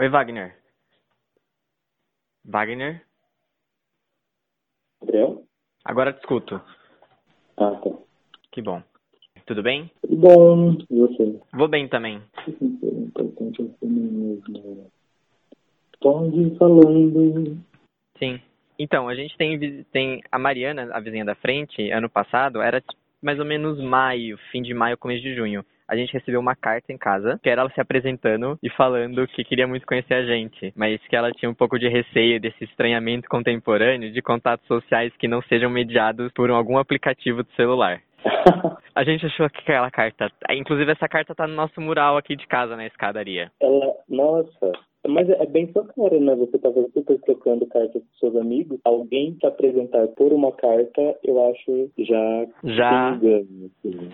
Oi, Wagner. Wagner? Gabriel? Agora te escuto. Ah, tá. Que bom. Tudo bem? Tudo bom. E você? Vou bem também. Importante é mesmo. Pode falando. Sim. Então, a gente tem, tem a Mariana, a vizinha da frente, ano passado, era tipo, mais ou menos maio, fim de maio, começo de junho. A gente recebeu uma carta em casa, que era ela se apresentando e falando que queria muito conhecer a gente, mas que ela tinha um pouco de receio desse estranhamento contemporâneo de contatos sociais que não sejam mediados por algum aplicativo do celular. A gente achou que aquela carta, inclusive essa carta tá no nosso mural aqui de casa na escadaria. Ela, nossa, mas é bem sua cara, né? Você tava super trocando cartas com seus amigos. Alguém te apresentar por uma carta, eu acho já Já. engano, assim.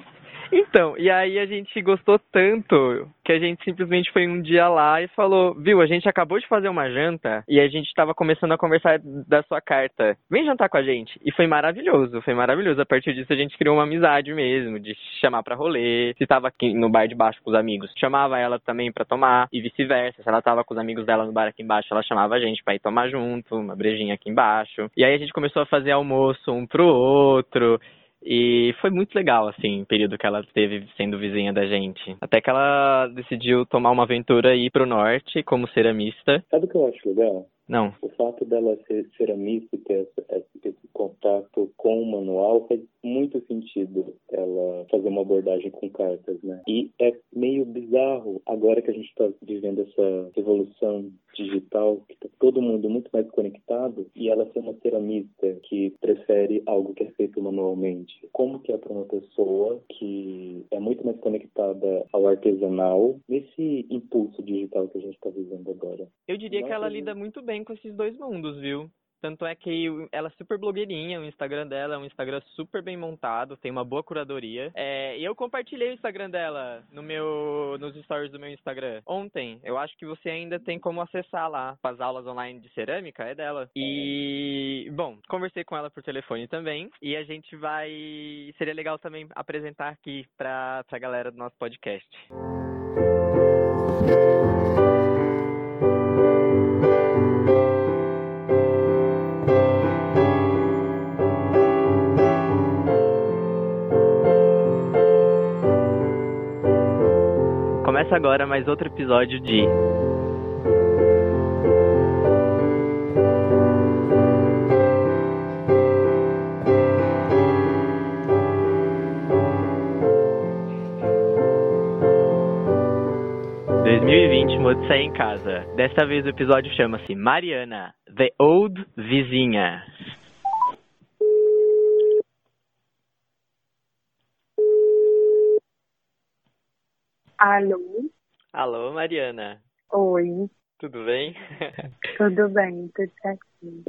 Então, e aí a gente gostou tanto que a gente simplesmente foi um dia lá e falou, viu, a gente acabou de fazer uma janta e a gente tava começando a conversar da sua carta. Vem jantar com a gente. E foi maravilhoso, foi maravilhoso. A partir disso a gente criou uma amizade mesmo, de chamar pra rolê. Se tava aqui no bar de baixo com os amigos, chamava ela também pra tomar e vice-versa. Se ela tava com os amigos dela no bar aqui embaixo, ela chamava a gente pra ir tomar junto, uma brejinha aqui embaixo. E aí a gente começou a fazer almoço um pro outro. E foi muito legal, assim, o período que ela esteve sendo vizinha da gente. Até que ela decidiu tomar uma aventura e ir pro norte como ceramista. Sabe o que eu acho legal? Não, O fato dela ser ceramista e ter esse, esse contato com o manual faz muito sentido ela fazer uma abordagem com cartas, né? E é meio bizarro agora que a gente está vivendo essa revolução digital, que tá todo mundo muito mais conectado, e ela ser uma ceramista que prefere algo que é feito manualmente. Como que é para uma pessoa que é muito mais conectada ao artesanal nesse impulso digital que a gente está vivendo agora? eu diria que ela gente. lida muito bem com esses dois mundos, viu? Tanto é que ela é super blogueirinha, o Instagram dela é um Instagram super bem montado, tem uma boa curadoria. É, e eu compartilhei o Instagram dela no meu, nos stories do meu Instagram ontem. Eu acho que você ainda tem como acessar lá. As aulas online de cerâmica é dela. E, bom, conversei com ela por telefone também. E a gente vai. Seria legal também apresentar aqui pra, pra galera do nosso podcast. Começa agora mais outro episódio de ...2020, modo sair em casa. Desta vez o episódio chama-se Mariana, The Old Vizinha. Alô? Alô, Mariana. Oi, Tudo bem? tudo bem, tudo certinho.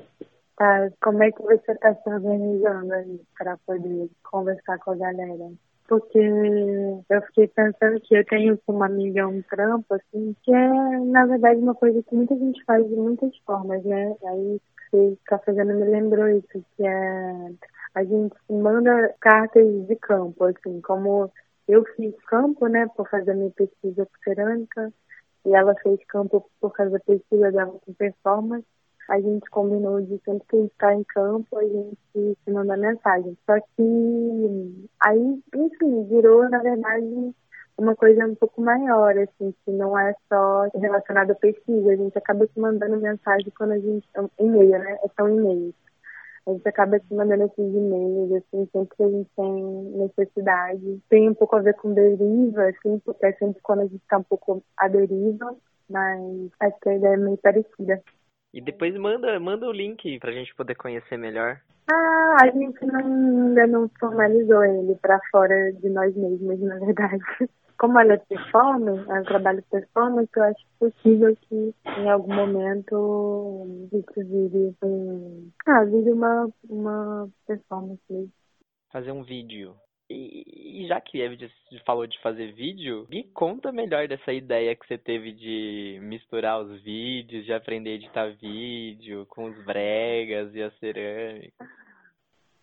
Tá, como é que você está se organizando aí para poder conversar com a galera? Porque eu fiquei pensando que eu tenho uma amiga um trampo, assim, que é, na verdade, uma coisa que muita gente faz de muitas formas, né? Aí você está fazendo me lembrou isso, que é a gente manda cartas de campo, assim, como eu fiz campo, né, por fazer minha pesquisa por cerâmica, e ela fez campo por causa da pesquisa dela com performance. A gente combinou de sempre que a gente está em campo, a gente se manda mensagem. Só que aí, enfim, virou, na verdade, uma coisa um pouco maior, assim, que não é só relacionada à pesquisa. A gente acaba se mandando mensagem quando a gente. E-mail, né? São e-mails. A gente acaba se mandando esses e-mails, assim, sempre que a gente tem necessidade. Tem um pouco a ver com deriva, assim, porque é sempre quando a gente está um pouco à deriva, mas acho que a ideia é meio parecida. E depois manda, manda o link pra gente poder conhecer melhor. Ah, a gente não, ainda não formalizou ele para fora de nós mesmos, na verdade. Como ela é performance, ela trabalha performance, eu acho possível que em algum momento isso vire um. Ah, vire uma, uma performance mesmo. Fazer um vídeo. E, e já que Evid falou de fazer vídeo, me conta melhor dessa ideia que você teve de misturar os vídeos, de aprender a editar vídeo com os bregas e a cerâmica.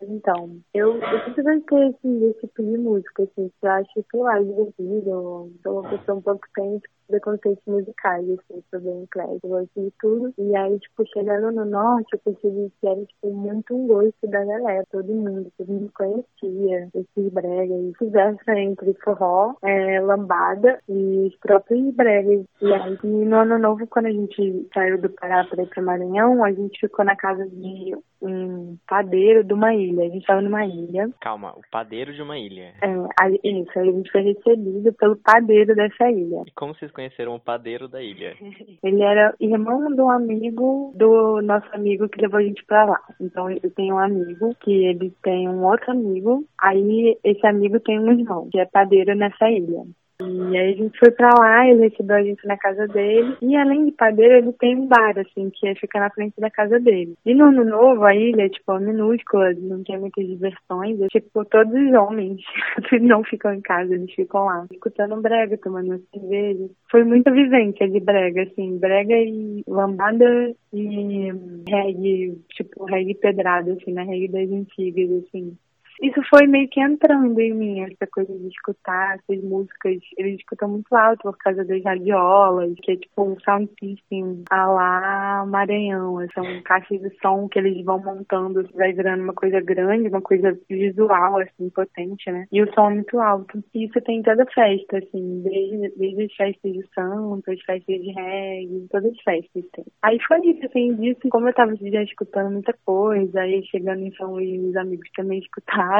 Então, eu, eu sempre gostei assim, desse tipo de música, assim, que eu acho, sei lá, divertido. Eu sou uma pessoa um pouco que preconceitos musicais, assim, sobre o inglês, eu gosto de tudo. E aí, tipo, chegando no norte, eu percebi que era, tipo, muito um gosto da galera, todo mundo, todo mundo conhecia esses bregas, conversa entre forró, é, lambada e os próprios bregas. E aí, no ano novo, quando a gente saiu do Pará para ir pro Maranhão, a gente ficou na casa de um padeiro de uma ilha. A gente estava numa ilha. Calma, o padeiro de uma ilha. É, aí, isso, aí a gente foi recebido pelo padeiro dessa ilha. E como vocês conheceram o padeiro da ilha? Ele era irmão de um amigo do nosso amigo que levou a gente pra lá. Então eu tenho um amigo que ele tem um outro amigo, aí esse amigo tem um irmão que é padeiro nessa ilha. E aí a gente foi pra lá, ele recebeu a gente na casa dele. E além de padeiro, ele tem um bar, assim, que é ficar na frente da casa dele. E no ano novo, a ilha, tipo, é minúscula, não tem muitas diversões. É, tipo, todos os homens não ficam em casa, eles ficam lá, escutando brega, tomando cerveja. Foi muita vivência de brega, assim, brega e lambada e reggae, tipo, reggae pedrado, assim, na reggae das antigas, assim isso foi meio que entrando em mim, essa coisa de escutar essas músicas. Eles escutam muito alto por causa das radiolas, que é tipo um sound system a lá Maranhão. São caixas de som que eles vão montando, vai virando uma coisa grande, uma coisa visual, assim, potente, né? E o som é muito alto. E isso tem toda festa, assim, desde, desde as festas de santo, as festas de reggae, todas as festas tem. Aí foi isso, assim, disso, como eu tava já escutando muita coisa, aí chegando em São Luís, os amigos também escutaram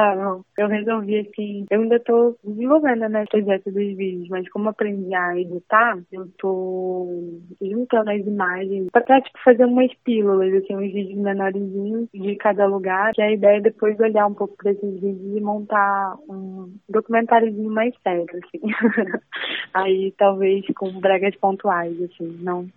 eu resolvi assim, eu ainda tô desenvolvendo né, projeto dos vídeos, mas como aprendi a editar, eu tô juntando as imagens pra tipo, fazer umas pílulas, assim, uns vídeos menorzinhos de cada lugar, que a ideia é depois olhar um pouco pra esses vídeos e montar um documentáriozinho mais sério, assim. Aí talvez com bregas pontuais, assim, não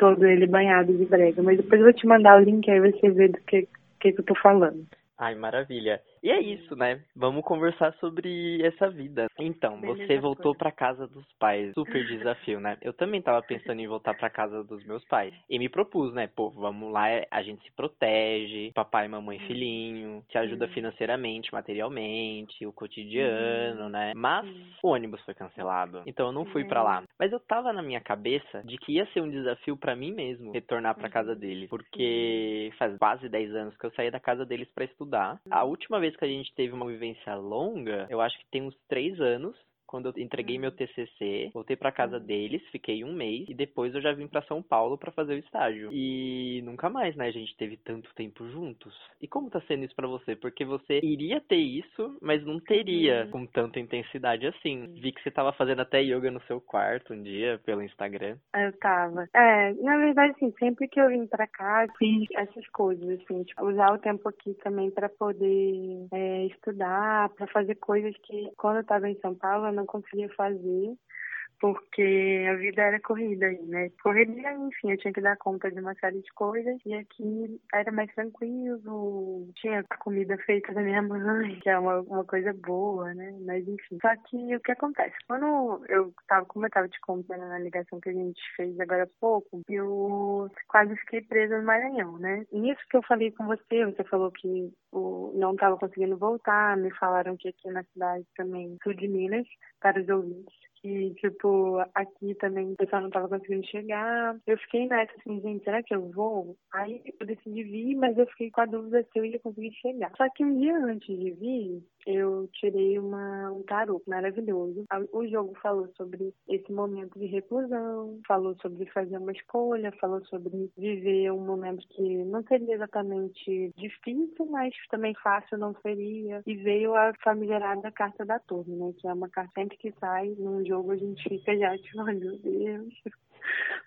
todo ele banhado de brega. Mas depois eu vou te mandar o link aí você vê do que, que, que eu tô falando. Ai, maravilha. E é isso, né? Vamos conversar sobre essa vida. Então, Beleza, você voltou para casa dos pais. Super desafio, né? Eu também tava pensando em voltar para casa dos meus pais. E me propus, né? Pô, vamos lá, a gente se protege, papai, mamãe, filhinho, te ajuda financeiramente, materialmente, o cotidiano, né? Mas o ônibus foi cancelado. Então eu não fui para lá. Mas eu tava na minha cabeça de que ia ser um desafio para mim mesmo retornar para casa deles, porque faz quase 10 anos que eu saí da casa deles para estudar. A última vez vez que a gente teve uma vivência longa, eu acho que tem uns três anos, quando eu entreguei meu TCC, voltei para casa uhum. deles, fiquei um mês e depois eu já vim para São Paulo para fazer o estágio. E nunca mais, né, a gente teve tanto tempo juntos. E como tá sendo isso para você? Porque você iria ter isso, mas não teria uhum. com tanta intensidade assim. Vi que você tava fazendo até yoga no seu quarto um dia pelo Instagram. Eu tava. É, na verdade, assim, sempre que eu vim para cá, fiz essas coisas, assim, tipo, usar o tempo aqui também para poder é, estudar, para fazer coisas que quando eu tava em São Paulo eu não conseguia fazer porque a vida era corrida aí, né? Correria, enfim, eu tinha que dar conta de uma série de coisas e aqui era mais tranquilo, tinha comida feita da minha mãe, que é uma, uma coisa boa, né? Mas enfim. Só que o que acontece? Quando eu tava, como eu tava te contando na ligação que a gente fez agora há pouco, eu quase fiquei presa no Maranhão, né? Nisso que eu falei com você, você falou que o, não tava conseguindo voltar, me falaram que aqui na cidade também, sul de Minas, para os ouvintes, que, tipo, aqui também o pessoal não tava conseguindo chegar. Eu fiquei nessa, assim, gente, será que eu vou? Aí eu decidi vir, mas eu fiquei com a dúvida se eu ia conseguir chegar. Só que um dia antes de vir, eu tirei uma, um tarô maravilhoso. O jogo falou sobre esse momento de reclusão, falou sobre fazer uma escolha, falou sobre viver um momento que não seria exatamente difícil, mas também fácil não seria. E veio a famigerada carta da torre, né? Que é uma carta sempre que sai num jogo a gente fica já tipo, meu Deus,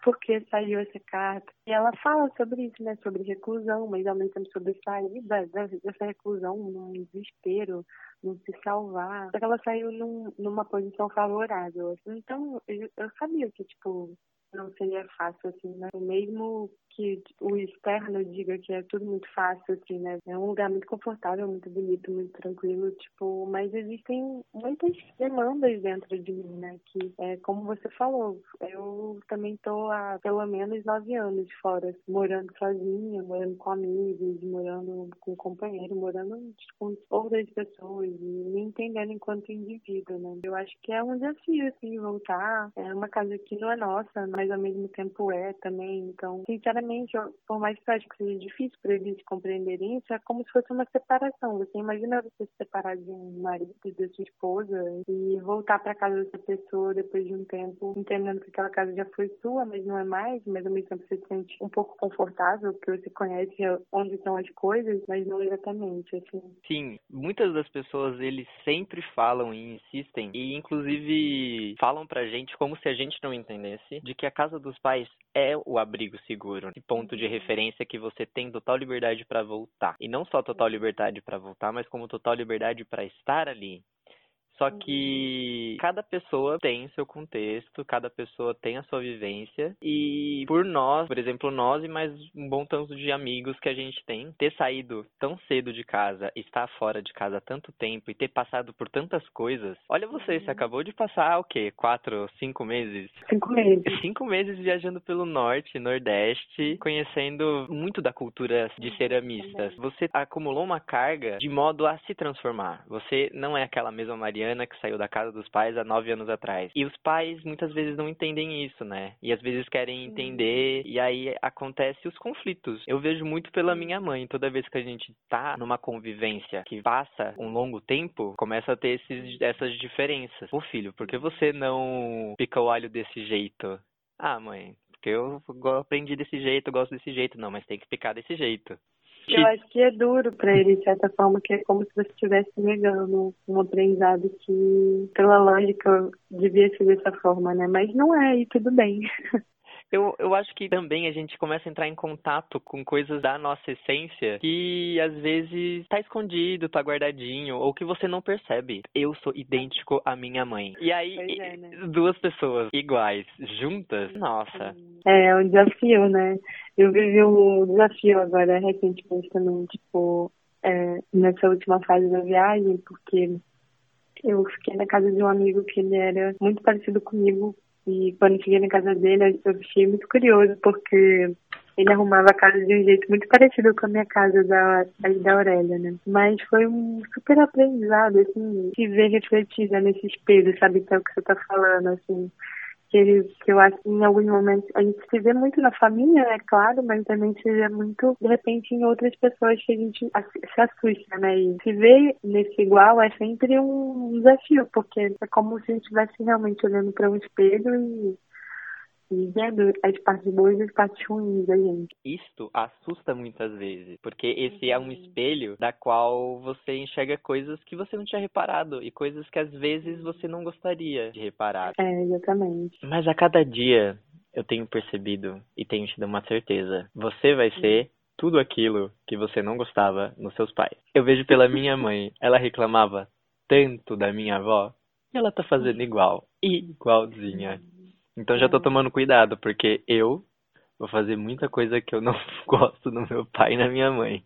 porque saiu essa carta. E ela fala sobre isso, né? Sobre reclusão, mas ao mesmo tempo sobre saída dessa reclusão, num desespero, não se salvar. Só que ela saiu num, numa posição favorável. Assim. Então, eu, eu sabia que, tipo, não seria fácil, assim, né? Mesmo que o externo diga que é tudo muito fácil, assim, né? É um lugar muito confortável, muito bonito, muito tranquilo, tipo, mas existem muitas demandas dentro de mim, né? Que é como você falou, eu também tô há pelo menos nove anos fora, morando sozinha, morando com amigos, morando com companheiro, morando tipo, com outras pessoas, e me entendendo enquanto indivíduo, né? Eu acho que é um desafio, assim, voltar. É uma casa que não é nossa, mas ao mesmo tempo é também. Então, sinceramente, por mais que eu acho que seja difícil para eles compreenderem isso, é como se fosse uma separação. Você imagina você se separar de um marido, de sua esposa e voltar para casa dessa pessoa depois de um tempo, entendendo que aquela casa já foi sua, mas não é mais, mas ao mesmo tempo você se sente um pouco confortável, porque você conhece onde estão as coisas, mas não exatamente, assim. Sim, muitas das pessoas, eles sempre falam e insistem, e inclusive falam pra gente como se a gente não entendesse, de que a casa dos pais é o abrigo seguro, e ponto de referência que você tem total liberdade para voltar. E não só total liberdade para voltar, mas como total liberdade para estar ali. Só uhum. que cada pessoa tem seu contexto, cada pessoa tem a sua vivência. E por nós, por exemplo, nós e mais um bom tanto de amigos que a gente tem, ter saído tão cedo de casa, estar fora de casa há tanto tempo e ter passado por tantas coisas. Olha você, você uhum. acabou de passar o quê? Quatro, cinco meses? Cinco meses. Cinco meses viajando pelo norte, nordeste, conhecendo muito da cultura de ceramistas. Você acumulou uma carga de modo a se transformar. Você não é aquela mesma Maria Mariana que saiu da casa dos pais há nove anos atrás. E os pais muitas vezes não entendem isso, né? E às vezes querem entender e aí acontece os conflitos. Eu vejo muito pela minha mãe. Toda vez que a gente tá numa convivência que passa um longo tempo, começa a ter esses, essas diferenças. Pô, filho, por que você não pica o alho desse jeito? Ah, mãe, porque eu aprendi desse jeito, eu gosto desse jeito. Não, mas tem que picar desse jeito. Eu acho que é duro para ele, de certa forma, que é como se você estivesse negando um aprendizado que, pela lógica, devia ser dessa forma, né? Mas não é, e tudo bem. Eu, eu acho que também a gente começa a entrar em contato com coisas da nossa essência que às vezes tá escondido, tá guardadinho, ou que você não percebe. Eu sou idêntico à minha mãe. E aí, é, né? duas pessoas iguais, juntas, nossa. É, é um desafio, né? Eu vivi um desafio agora recentemente também, tipo, é, nessa última fase da viagem, porque eu fiquei na casa de um amigo que ele era muito parecido comigo e quando cheguei na casa dele, eu achei muito curioso, porque ele arrumava a casa de um jeito muito parecido com a minha casa da, da Aurélia, né? Mas foi um super aprendizado, assim, se ver refletida nesse espelho, sabe? Que é o que você tá falando, assim que, que eu acho que em alguns momentos a gente se vê muito na família, é claro, mas também se vê muito, de repente, em outras pessoas que a gente se assusta, né? E se ver nesse igual é sempre um desafio, porque é como se a gente estivesse realmente olhando para um espelho e e vendo as partes boas e as partes ruins da gente. Isto assusta muitas vezes, porque esse é um espelho da qual você enxerga coisas que você não tinha reparado e coisas que às vezes você não gostaria de reparar. É, exatamente. Mas a cada dia eu tenho percebido e tenho tido uma certeza. Você vai ser tudo aquilo que você não gostava nos seus pais. Eu vejo pela minha mãe, ela reclamava tanto da minha avó e ela tá fazendo igual, igualzinha. Então já tô tomando cuidado, porque eu vou fazer muita coisa que eu não gosto no meu pai e na minha mãe.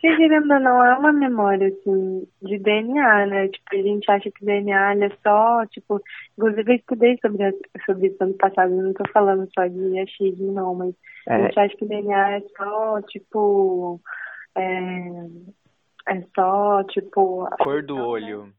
Que querendo ou não, é uma memória, assim, de DNA, né? Tipo, a gente acha que DNA é só, tipo, inclusive eu estudei sobre, sobre isso ano passado, não tô falando só de achismo, não, mas é. a gente acha que DNA é só, tipo, é, é só, tipo... Cor do olho.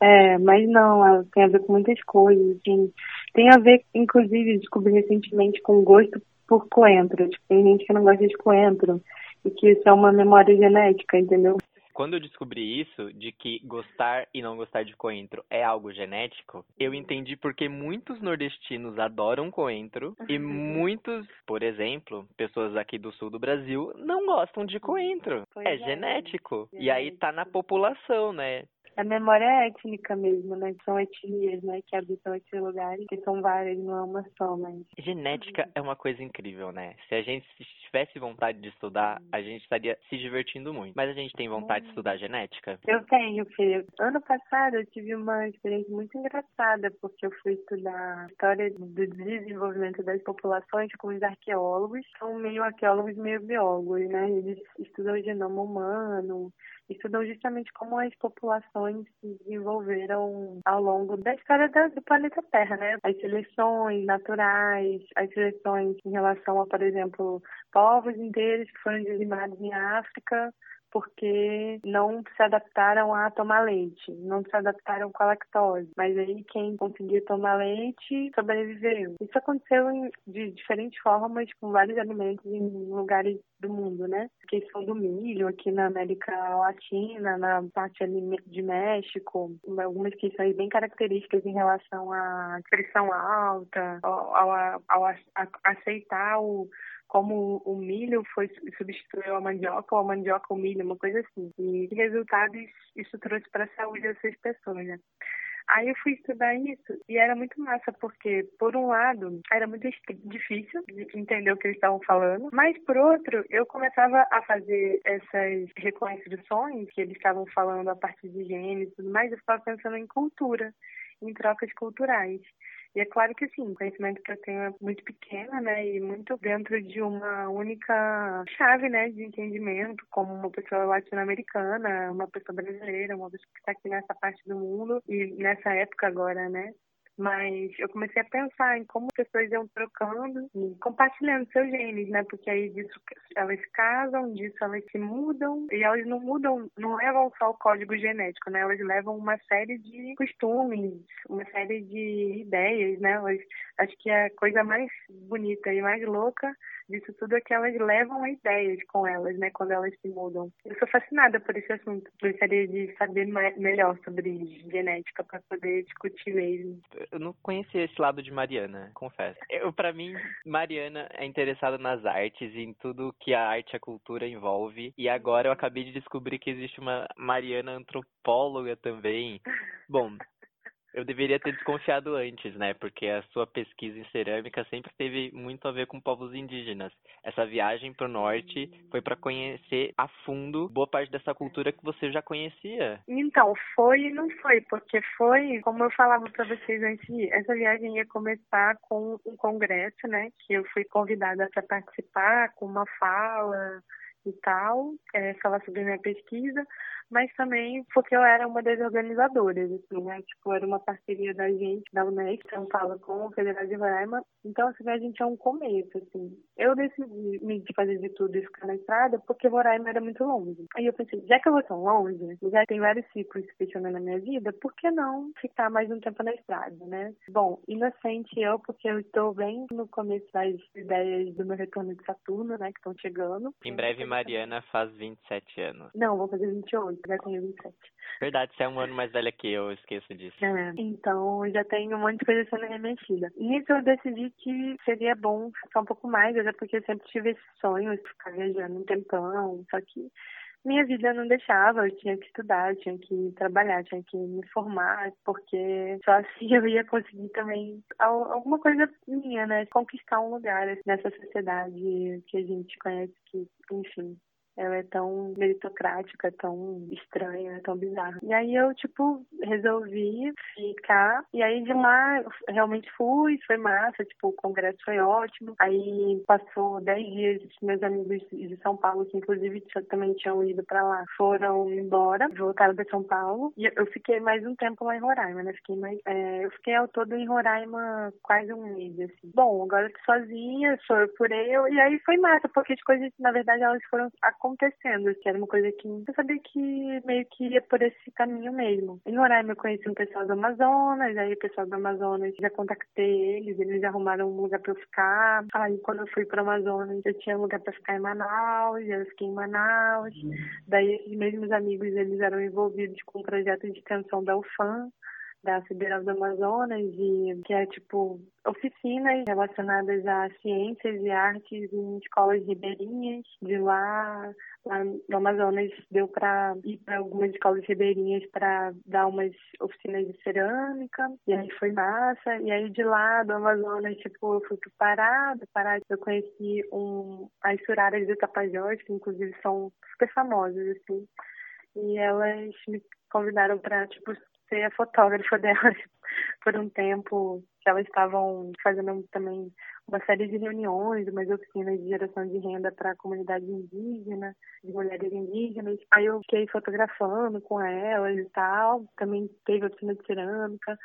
É, mas não, tem a ver com muitas coisas, assim. Tem a ver, inclusive, descobri recentemente com gosto por coentro. Tipo, tem gente que não gosta de coentro e que isso é uma memória genética, entendeu? Quando eu descobri isso, de que gostar e não gostar de coentro é algo genético, eu entendi porque muitos nordestinos adoram coentro e muitos, por exemplo, pessoas aqui do sul do Brasil não gostam de coentro. É, é, genético. E aí tá na população, né? A memória é étnica mesmo, né? São etnias, né? Que habitam esses lugares, que são várias, não é uma só, mas... Genética é uma coisa incrível, né? Se a gente tivesse vontade de estudar, a gente estaria se divertindo muito. Mas a gente tem vontade de estudar genética? Eu tenho, filho. Ano passado eu tive uma experiência muito engraçada, porque eu fui estudar história do desenvolvimento das populações com os arqueólogos. São meio arqueólogos, meio biólogos, né? Eles estudam o genoma humano, estudam justamente como as populações se desenvolveram ao longo da história do planeta Terra, né? As seleções naturais, as seleções em relação a, por exemplo, povos inteiros que foram dizimados em África porque não se adaptaram a tomar leite, não se adaptaram com a lactose. Mas aí quem conseguia tomar leite sobreviveu. Isso aconteceu de diferentes formas com vários alimentos em lugares do mundo, né? A questão do milho aqui na América Latina, na parte de México, algumas questões bem características em relação à pressão alta, ao, ao, ao aceitar o como o milho foi substituiu a mandioca ou a mandioca o milho, uma coisa assim. E que resultados isso trouxe para a saúde dessas pessoas, né? Aí eu fui estudar isso e era muito massa, porque, por um lado, era muito difícil de entender o que eles estavam falando, mas, por outro, eu começava a fazer essas reconstruções que eles estavam falando a partir de genes e tudo mais, eu ficava pensando em cultura, em trocas culturais. E é claro que sim, o conhecimento que eu tenho é muito pequeno, né, e muito dentro de uma única chave, né, de entendimento, como uma pessoa latino-americana, uma pessoa brasileira, uma pessoa que está aqui nessa parte do mundo e nessa época agora, né, mas eu comecei a pensar em como as pessoas iam trocando e compartilhando seus genes, né? Porque aí disso elas casam, disso elas se mudam e elas não mudam, não levam só o código genético, né? Elas levam uma série de costumes, uma série de ideias, né? Elas, acho que a coisa mais bonita e mais louca disso tudo é que elas levam ideias com elas, né, quando elas se mudam. Eu sou fascinada por esse assunto. Gostaria de saber mais, melhor sobre genética para poder discutir mesmo. Eu não conhecia esse lado de Mariana, confesso. Eu, para mim, Mariana é interessada nas artes e em tudo que a arte e a cultura envolve. E agora eu acabei de descobrir que existe uma Mariana antropóloga também. Bom, eu deveria ter desconfiado antes, né? Porque a sua pesquisa em cerâmica sempre teve muito a ver com povos indígenas. Essa viagem para o norte foi para conhecer a fundo boa parte dessa cultura que você já conhecia. Então, foi e não foi, porque foi, como eu falava para vocês antes, essa viagem ia começar com um congresso, né? Que eu fui convidada para participar com uma fala e tal, é, falar sobre minha pesquisa mas também porque eu era uma das organizadoras, assim, né? Tipo, era uma parceria da gente, da Unesco, São Paulo, com o Federal de Roraima. Então, assim, a gente é um começo, assim. Eu decidi me fazer de tudo e ficar na estrada porque Roraima era muito longe. Aí eu pensei, já que eu vou tão longe, já tem vários ciclos questionando na minha vida, por que não ficar mais um tempo na estrada, né? Bom, inocente eu, porque eu estou bem no começo das ideias do meu retorno de Saturno, né? Que estão chegando. Em breve, Mariana faz 27 anos. Não, vou fazer 28 já tenho 27. Verdade, você é um ano mais velha que eu, eu esqueço disso. É, então já tenho um monte de coisa sendo remexida. Nisso eu decidi que seria bom ficar um pouco mais, até porque eu sempre tive esse sonho de ficar viajando um tempão, só que minha vida não deixava, eu tinha que estudar, tinha que trabalhar, tinha que me formar, porque só assim eu ia conseguir também alguma coisa minha, né? Conquistar um lugar nessa sociedade que a gente conhece que, enfim, ela é tão meritocrática, tão estranha, tão bizarra. E aí eu, tipo, resolvi ficar. E aí de lá, realmente fui, foi massa, tipo, o congresso foi ótimo. Aí passou dez dias, meus amigos de São Paulo, que inclusive também tinham ido pra lá, foram embora, voltaram pra São Paulo. E eu fiquei mais um tempo lá em Roraima, né? Fiquei mais, é, eu fiquei ao todo em Roraima quase um mês, assim. Bom, agora eu tô sozinha, sou eu por eu. E aí foi massa, porque as coisas, na verdade, elas foram acontecendo, que era uma coisa que eu sabia que meio que ia por esse caminho mesmo. Em Roraima eu conheci um pessoal do Amazonas, aí o pessoal do Amazonas já contactei eles, eles arrumaram um lugar pra eu ficar. Aí quando eu fui pro Amazonas eu tinha um lugar pra ficar em Manaus, eu fiquei em Manaus. Daí esses mesmos amigos eles eram envolvidos com um projeto de extensão da UFAM da Federal do Amazonas, e, que é tipo oficinas relacionadas a ciências e artes em escolas ribeirinhas. De lá, lá no Amazonas, deu para ir para algumas escolas ribeirinhas para dar umas oficinas de cerâmica, e aí foi massa. E aí de lá do Amazonas, tipo, eu fui pro Pará, do Pará eu conheci um, as suraras do Tapajós, que inclusive são super famosas, assim. E elas me convidaram para tipo ser a fotógrafa delas por um tempo elas estavam fazendo também uma série de reuniões, umas oficinas de geração de renda para a comunidade indígena, de mulheres indígenas. Aí eu fiquei fotografando com elas e tal. Também teve oficina de cerâmica.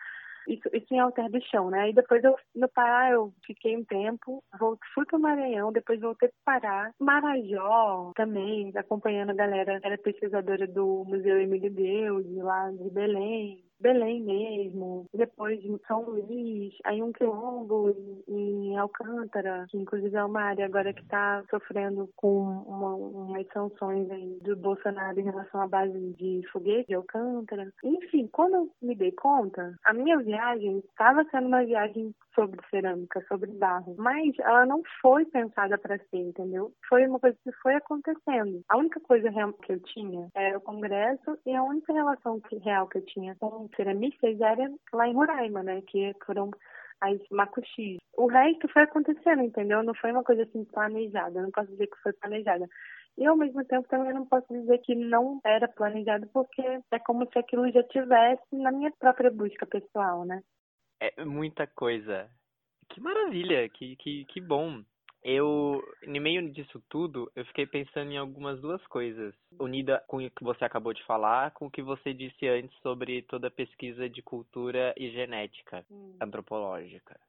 Isso, isso em Alter do Chão, né? E depois eu, no Pará, eu fiquei um tempo, voltei, fui o Maranhão, depois voltei para Pará. Marajó também, acompanhando a galera, era pesquisadora do Museu Emílio Deus, lá de Belém. Belém mesmo, depois em São Luís, aí um quilombo em Alcântara, que inclusive é uma área agora que está sofrendo com uma, umas sanções aí do Bolsonaro em relação à base de foguete de Alcântara. Enfim, quando eu me dei conta, a minha viagem estava sendo uma viagem sobre cerâmica, sobre barro, mas ela não foi pensada para ser, entendeu? Foi uma coisa que foi acontecendo. A única coisa real que eu tinha era o congresso e a única relação real que eu tinha com ceramistas era lá em Roraima, né? Que foram as macuxis. O resto foi acontecendo, entendeu? Não foi uma coisa assim planejada. Não posso dizer que foi planejada. E ao mesmo tempo também não posso dizer que não era planejado, porque é como se aquilo já tivesse na minha própria busca pessoal, né? É muita coisa. Que maravilha, que, que, que bom. Eu, no meio disso tudo, eu fiquei pensando em algumas duas coisas, unida com o que você acabou de falar, com o que você disse antes sobre toda a pesquisa de cultura e genética hum. antropológica.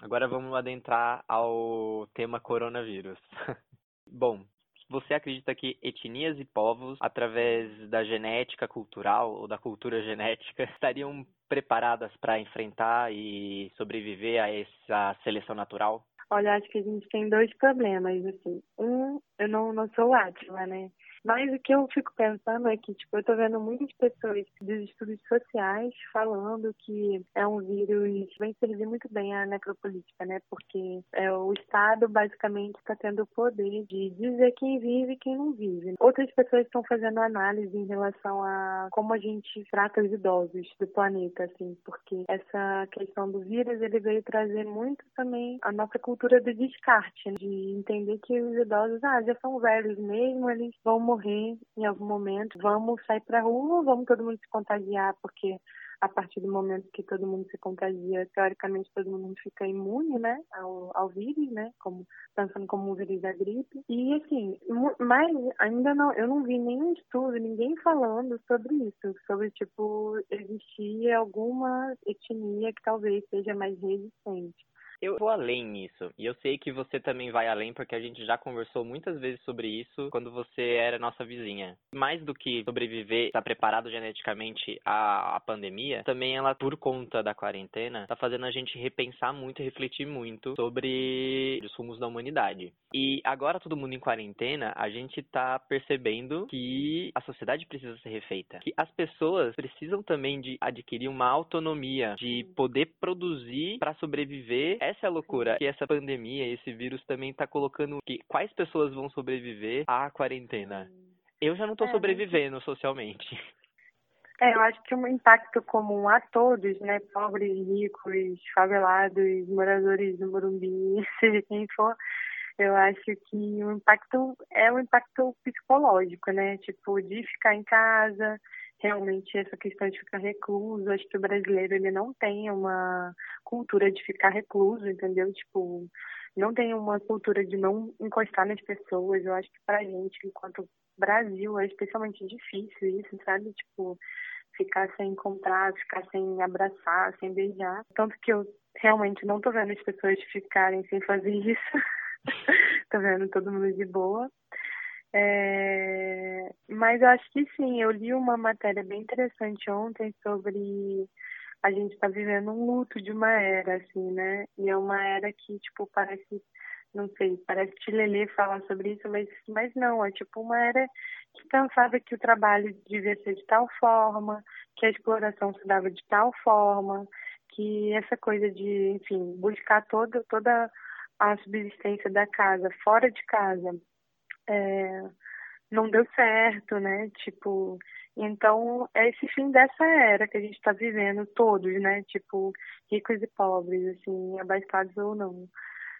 Agora vamos adentrar ao tema coronavírus. Bom, você acredita que etnias e povos, através da genética cultural ou da cultura genética, estariam preparadas para enfrentar e sobreviver a essa seleção natural? Olha, acho que a gente tem dois problemas, assim. Um, eu não, não sou Átila, né? Mas o que eu fico pensando é que, tipo, eu tô vendo muitas pessoas dos estudos sociais falando que é um vírus que vem servir muito bem a necropolítica, né? Porque é, o Estado basicamente está tendo o poder de dizer quem vive e quem não vive. Outras pessoas estão fazendo análise em relação a como a gente trata os idosos do planeta, assim, porque essa questão do vírus ele veio trazer muito também a nossa cultura do descarte, né? de entender que os idosos, ah, já são velhos mesmo, eles vão morrer morrer em algum momento, vamos sair para rua, vamos todo mundo se contagiar, porque a partir do momento que todo mundo se contagia, teoricamente todo mundo fica imune, né, ao, ao vírus, né, como pensando como um vírus da gripe. E assim, mas ainda não, eu não vi nenhum estudo, ninguém falando sobre isso, sobre tipo existir alguma etnia que talvez seja mais resistente. Eu vou além nisso. E eu sei que você também vai além, porque a gente já conversou muitas vezes sobre isso quando você era nossa vizinha. Mais do que sobreviver, estar preparado geneticamente à, à pandemia, também ela, por conta da quarentena, tá fazendo a gente repensar muito e refletir muito sobre os rumos da humanidade. E agora, todo mundo em quarentena, a gente tá percebendo que a sociedade precisa ser refeita. Que as pessoas precisam também de adquirir uma autonomia, de poder produzir para sobreviver essa é a loucura. Que essa pandemia, esse vírus também tá colocando que quais pessoas vão sobreviver à quarentena. Eu já não tô é, sobrevivendo socialmente. É, eu acho que um impacto comum a todos, né, pobres, ricos, favelados, moradores do Morumbi, seja quem for, eu acho que o impacto é o impacto psicológico, né, tipo, de ficar em casa, realmente essa questão de ficar recluso, acho que o brasileiro ele não tem uma cultura de ficar recluso, entendeu? Tipo, não tem uma cultura de não encostar nas pessoas. Eu acho que pra gente, enquanto Brasil, é especialmente difícil isso, sabe? Tipo, ficar sem encontrar, ficar sem abraçar, sem beijar. Tanto que eu realmente não tô vendo as pessoas ficarem sem fazer isso. tô vendo todo mundo de boa. É, mas eu acho que sim, eu li uma matéria bem interessante ontem sobre a gente está vivendo um luto de uma era, assim, né? E é uma era que, tipo, parece, não sei, parece Tilelê falar sobre isso, mas, mas não, é tipo uma era que pensava que o trabalho devia ser de tal forma, que a exploração se dava de tal forma, que essa coisa de, enfim, buscar todo, toda a subsistência da casa fora de casa é, não deu certo, né? Tipo, então é esse fim dessa era que a gente está vivendo todos, né? Tipo, ricos e pobres, assim, abastados ou não.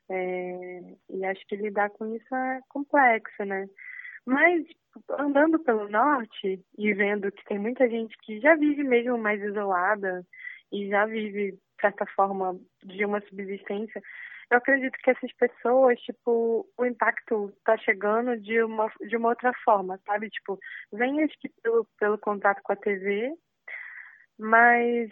É, e acho que lidar com isso é complexo, né? Mas andando pelo norte e vendo que tem muita gente que já vive mesmo mais isolada e já vive, de certa forma, de uma subsistência, eu acredito que essas pessoas, tipo, o impacto tá chegando de uma, de uma outra forma, sabe? Tipo, vem pelo, pelo contato com a TV, mas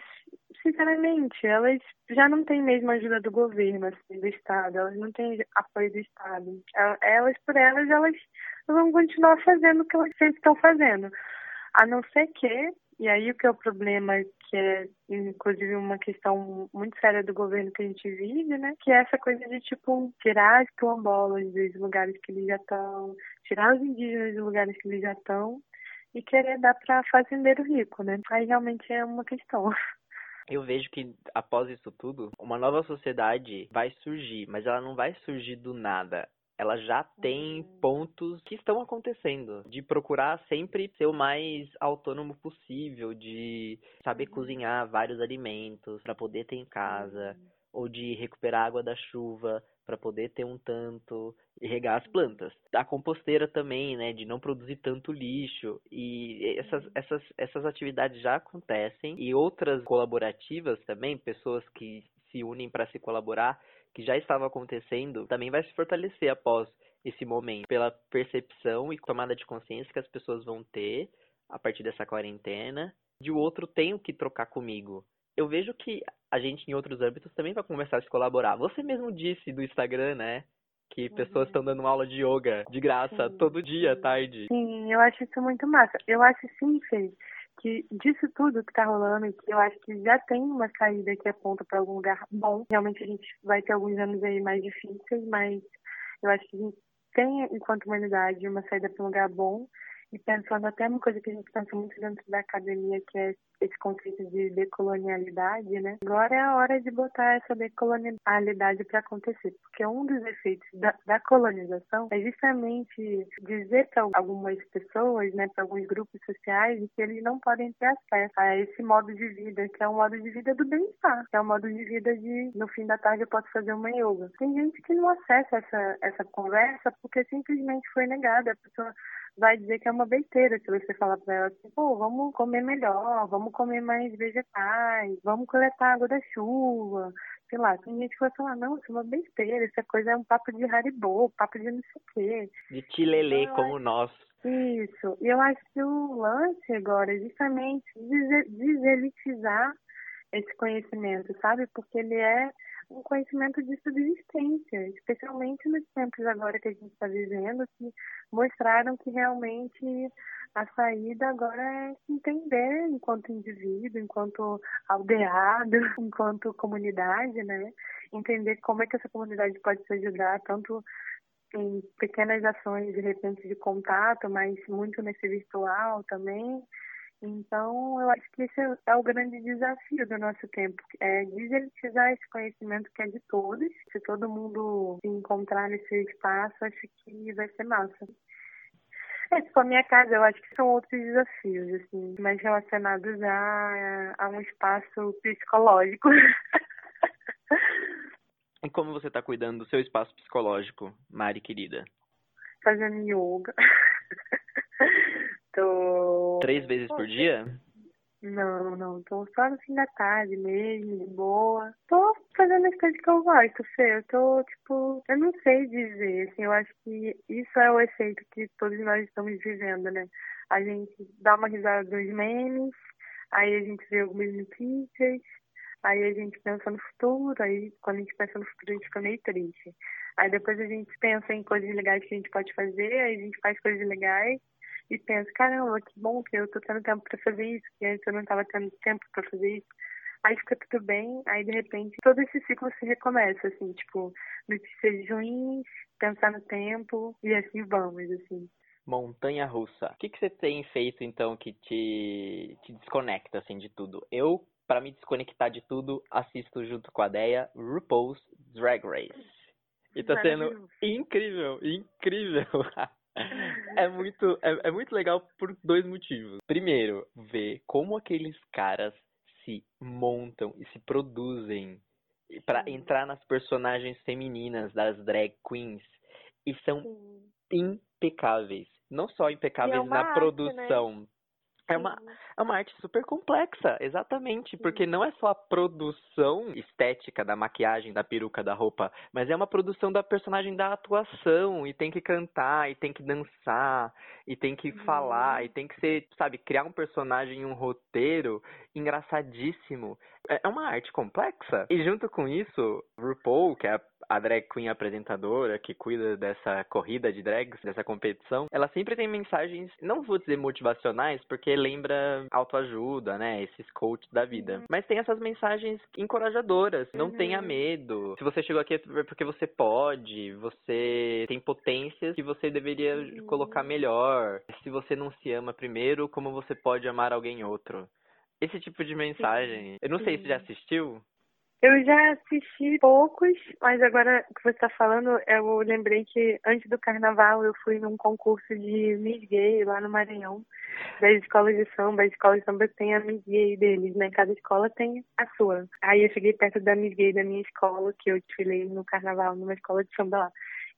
sinceramente, elas já não têm mesmo ajuda do governo, assim, do Estado, elas não têm apoio do Estado. Elas, por elas, elas vão continuar fazendo o que elas sempre estão fazendo. A não ser que, e aí o que é o problema, que é inclusive uma questão muito séria do governo que a gente vive, né? Que é essa coisa de, tipo, tirar as quilombolas dos lugares que eles já estão, tirar os indígenas dos lugares que eles já estão e querer dar para fazendeiro rico, né? Aí realmente é uma questão. Eu vejo que após isso tudo, uma nova sociedade vai surgir, mas ela não vai surgir do nada ela já tem uhum. pontos que estão acontecendo, de procurar sempre ser o mais autônomo possível, de saber uhum. cozinhar vários alimentos para poder ter em casa, uhum. ou de recuperar água da chuva para poder ter um tanto e regar as plantas. A composteira também, né, de não produzir tanto lixo e essas essas essas atividades já acontecem e outras colaborativas também, pessoas que se unem para se colaborar que já estava acontecendo também vai se fortalecer após esse momento, pela percepção e tomada de consciência que as pessoas vão ter a partir dessa quarentena, de o outro tem o que trocar comigo. Eu vejo que a gente em outros âmbitos também vai começar a se colaborar. Você mesmo disse do Instagram, né? Que uhum. pessoas estão dando aula de yoga de graça sim, todo dia à tarde. Sim, eu acho isso muito massa. Eu acho sim, Fê, que disso tudo que tá rolando, que eu acho que já tem uma saída que aponta para algum lugar bom. Realmente a gente vai ter alguns anos aí mais difíceis, mas eu acho que a gente tem, enquanto humanidade, uma saída para um lugar bom e pensando até uma coisa que a gente pensa muito dentro da academia, que é esse conceito de decolonialidade, né? Agora é a hora de botar essa decolonialidade para acontecer, porque um dos efeitos da, da colonização é justamente dizer para algumas pessoas, né, para alguns grupos sociais, que eles não podem ter acesso a esse modo de vida, que é um modo de vida do bem-estar, que é um modo de vida de no fim da tarde eu posso fazer uma yoga. Tem gente que não acessa essa, essa conversa porque simplesmente foi negada. A pessoa vai dizer que é uma besteira se você falar para ela assim, pô, vamos comer melhor, vamos comer mais vegetais, vamos coletar água da chuva, sei lá, tem gente que vai falar, não, isso é uma besteira, essa coisa é um papo de haribo, papo de não sei o quê. De tilelê então, como nós. Isso, e eu acho que o lance agora é justamente deselitizar esse conhecimento, sabe? Porque ele é um conhecimento de subsistência, especialmente nos tempos agora que a gente está vivendo, que mostraram que realmente a saída agora é se entender enquanto indivíduo, enquanto aldeado, enquanto comunidade, né? Entender como é que essa comunidade pode se ajudar, tanto em pequenas ações de repente de contato, mas muito nesse virtual também, então, eu acho que esse é, é o grande desafio do nosso tempo, é deselitizar esse conhecimento que é de todos. Se todo mundo se encontrar nesse espaço, acho que vai ser massa. É, tipo, a minha casa, eu acho que são outros desafios, assim, mais relacionados a, a um espaço psicológico. E como você está cuidando do seu espaço psicológico, Mari querida? Fazendo yoga. Tô. Três vezes por dia? Não, não. Tô só no fim da tarde mesmo, de boa. Tô fazendo as coisas que eu gosto, Fê. Eu tô, tipo, eu não sei dizer, assim, eu acho que isso é o efeito que todos nós estamos vivendo, né? A gente dá uma risada dos memes, aí a gente vê algumas notícias, aí a gente pensa no futuro, aí quando a gente pensa no futuro a gente fica meio triste. Aí depois a gente pensa em coisas legais que a gente pode fazer, aí a gente faz coisas legais, e penso, caramba, que bom que eu tô tendo tempo para fazer isso, que antes eu não estava tendo tempo para fazer isso. Aí fica tudo bem, aí de repente todo esse ciclo se recomeça, assim, tipo, notícias ruins, pensar no tempo e assim vamos, assim. Montanha russa. O que, que você tem feito então que te, te desconecta assim de tudo? Eu, para me desconectar de tudo, assisto junto com a Deia RuPaul's Drag Race. E tá sendo incrível, incrível. é muito, é, é muito legal por dois motivos. Primeiro, ver como aqueles caras se montam e se produzem para entrar nas personagens femininas das drag queens e são Sim. impecáveis. Não só impecáveis é na arte, né? produção, né? É uma, é uma arte super complexa, exatamente, porque não é só a produção estética da maquiagem, da peruca, da roupa, mas é uma produção da personagem da atuação, e tem que cantar, e tem que dançar, e tem que uhum. falar, e tem que ser, sabe, criar um personagem, um roteiro engraçadíssimo. É, é uma arte complexa. E junto com isso, RuPaul, que é a a drag queen apresentadora que cuida dessa corrida de drags, dessa competição, ela sempre tem mensagens, não vou dizer motivacionais, porque lembra autoajuda, né? Esses coaches da vida. Uhum. Mas tem essas mensagens encorajadoras. Não uhum. tenha medo. Se você chegou aqui é porque você pode, você tem potências que você deveria uhum. colocar melhor. Se você não se ama primeiro, como você pode amar alguém outro? Esse tipo de mensagem. Eu não sei se já assistiu. Eu já assisti poucos, mas agora que você está falando, eu lembrei que antes do carnaval eu fui num concurso de Miss Gay lá no Maranhão, das escolas de samba. As escolas de samba têm a Miss Gay deles, né? Cada escola tem a sua. Aí eu cheguei perto da Miss Gay da minha escola, que eu desfilei no carnaval, numa escola de samba lá.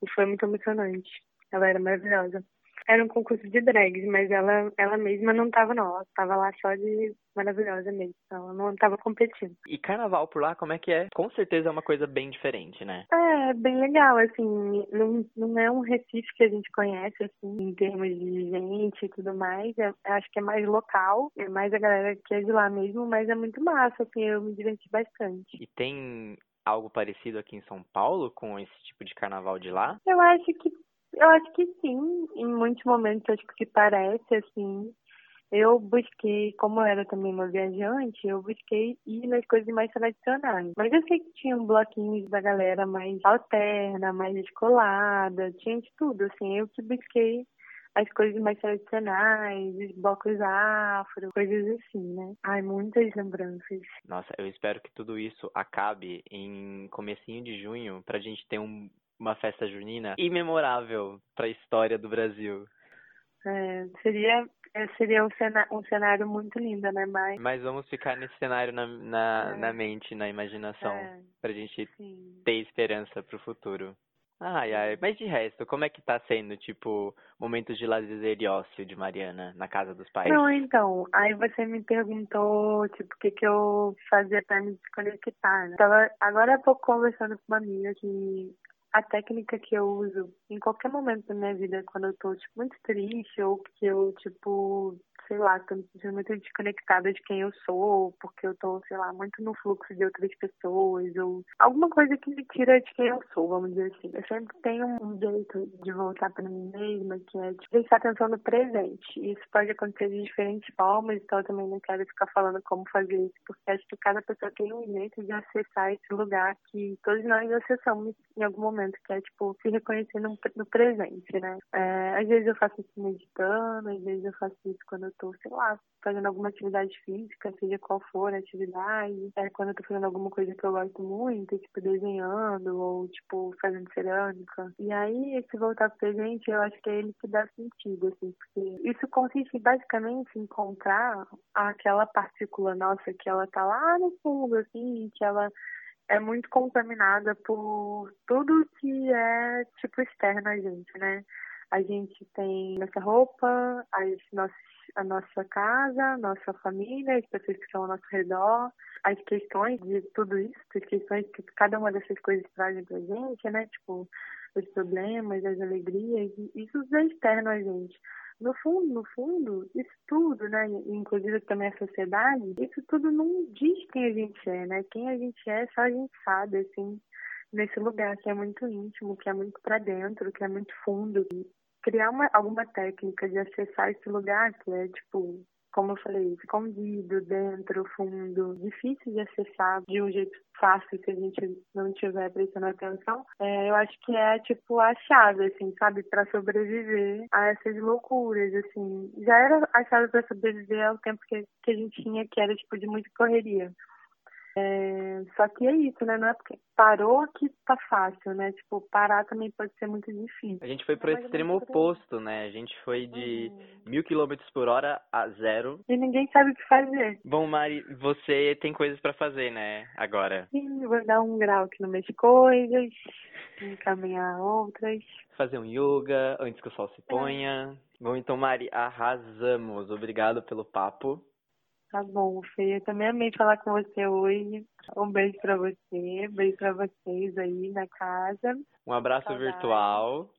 E foi muito emocionante. Ela era maravilhosa. Era um concurso de drags, mas ela, ela mesma não tava não. Ela tava lá só de maravilhosa mesmo. Ela não tava competindo. E carnaval por lá, como é que é? Com certeza é uma coisa bem diferente, né? É, bem legal, assim. Não, não é um Recife que a gente conhece, assim, em termos de gente e tudo mais. É, acho que é mais local, é mais a galera que é de lá mesmo, mas é muito massa, assim, eu me diverti bastante. E tem algo parecido aqui em São Paulo com esse tipo de carnaval de lá? Eu acho que eu acho que sim, em muitos momentos acho que parece assim. Eu busquei, como eu era também uma viajante, eu busquei ir nas coisas mais tradicionais. Mas eu sei que tinha um bloquinhos da galera mais alterna, mais descolada, tinha de tudo, assim. Eu que busquei as coisas mais tradicionais, os blocos afro, coisas assim, né? Ai, muitas lembranças. Nossa, eu espero que tudo isso acabe em comecinho de junho pra gente ter um uma festa junina imemorável para a história do Brasil. É, seria é, seria um cenário, um cenário muito lindo, né, Mas Mas vamos ficar nesse cenário na, na, é. na mente, na imaginação, é. pra gente Sim. ter esperança pro futuro. Ai, ai, mas de resto, como é que tá sendo, tipo, momentos de lazer e ócio de Mariana na casa dos pais? Não, então, aí você me perguntou, tipo, o que que eu fazia pra me desconectar, né? Tava agora há pouco conversando com uma amiga que a técnica que eu uso em qualquer momento da minha vida, quando eu tô, tipo, muito triste ou que eu, tipo, sei lá, tô me sentindo muito desconectada de quem eu sou, porque eu tô, sei lá, muito no fluxo de outras pessoas, ou alguma coisa que me tira de quem eu sou, vamos dizer assim. Eu sempre tenho um jeito de voltar para mim mesma, que é de prestar atenção no presente. Isso pode acontecer de diferentes formas, então eu também não quero ficar falando como fazer isso, porque acho que cada pessoa tem um jeito de acessar esse lugar que todos nós acessamos em algum momento, que é, tipo, se reconhecer no, no presente, né? É, às vezes eu faço isso meditando, às vezes eu faço isso quando eu tô, sei lá, fazendo alguma atividade física, seja qual for a atividade. É quando eu tô fazendo alguma coisa que eu gosto muito, tipo desenhando ou tipo fazendo cerâmica. E aí, esse voltar pro presente, eu acho que é ele que dá sentido, assim, porque isso consiste basicamente em encontrar aquela partícula nossa que ela tá lá no fundo, assim, que ela é muito contaminada por tudo que é tipo externo a gente, né? A gente tem nossa roupa, as nossas a nossa casa, a nossa família, as pessoas que estão ao nosso redor, as questões de tudo isso, as questões que cada uma dessas coisas trazem pra gente, né? Tipo, os problemas, as alegrias, isso é externo a gente. No fundo, no fundo, isso tudo, né? Inclusive também a sociedade, isso tudo não diz quem a gente é, né? Quem a gente é, só a gente sabe, assim, nesse lugar que é muito íntimo, que é muito para dentro, que é muito fundo criar uma, alguma técnica de acessar esse lugar que é, tipo, como eu falei, escondido, dentro, fundo, difícil de acessar de um jeito fácil se a gente não estiver prestando atenção, é, eu acho que é, tipo, a chave, assim, sabe, para sobreviver a essas loucuras, assim. Já era a chave para sobreviver ao tempo que, que a gente tinha, que era, tipo, de muita correria. É, só que é isso, né? Não é porque parou que tá fácil, né? Tipo, parar também pode ser muito difícil. A gente foi pro extremo oposto, né? A gente foi de uhum. mil quilômetros por hora a zero. E ninguém sabe o que fazer. Bom, Mari, você tem coisas para fazer, né? Agora. Sim, vou dar um grau aqui no meio de coisas. encaminhar outras. Fazer um yoga antes que o sol se ponha. Bom, então, Mari, arrasamos. Obrigado pelo papo. Tá bom, Fê. Eu também amei falar com você hoje. Um beijo pra você, beijo pra vocês aí na casa. Um abraço Saudade. virtual.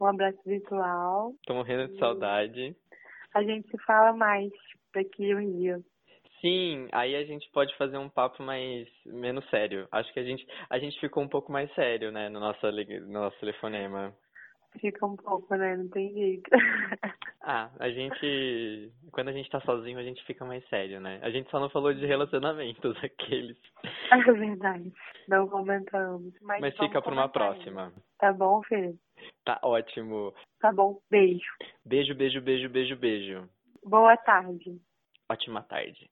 Um abraço virtual. Tô morrendo de saudade. A gente se fala mais daqui um dia. Sim, aí a gente pode fazer um papo mais menos sério. Acho que a gente a gente ficou um pouco mais sério, né, no nosso no nosso telefonema. Fica um pouco, né? Não tem jeito. Ah, a gente quando a gente tá sozinho a gente fica mais sério, né? A gente só não falou de relacionamentos aqueles. É verdade. Não comentamos. Mas, Mas fica pra uma próxima. Tá bom, Fê? Tá ótimo. Tá bom. Beijo. Beijo, beijo, beijo, beijo, beijo. Boa tarde. Ótima tarde.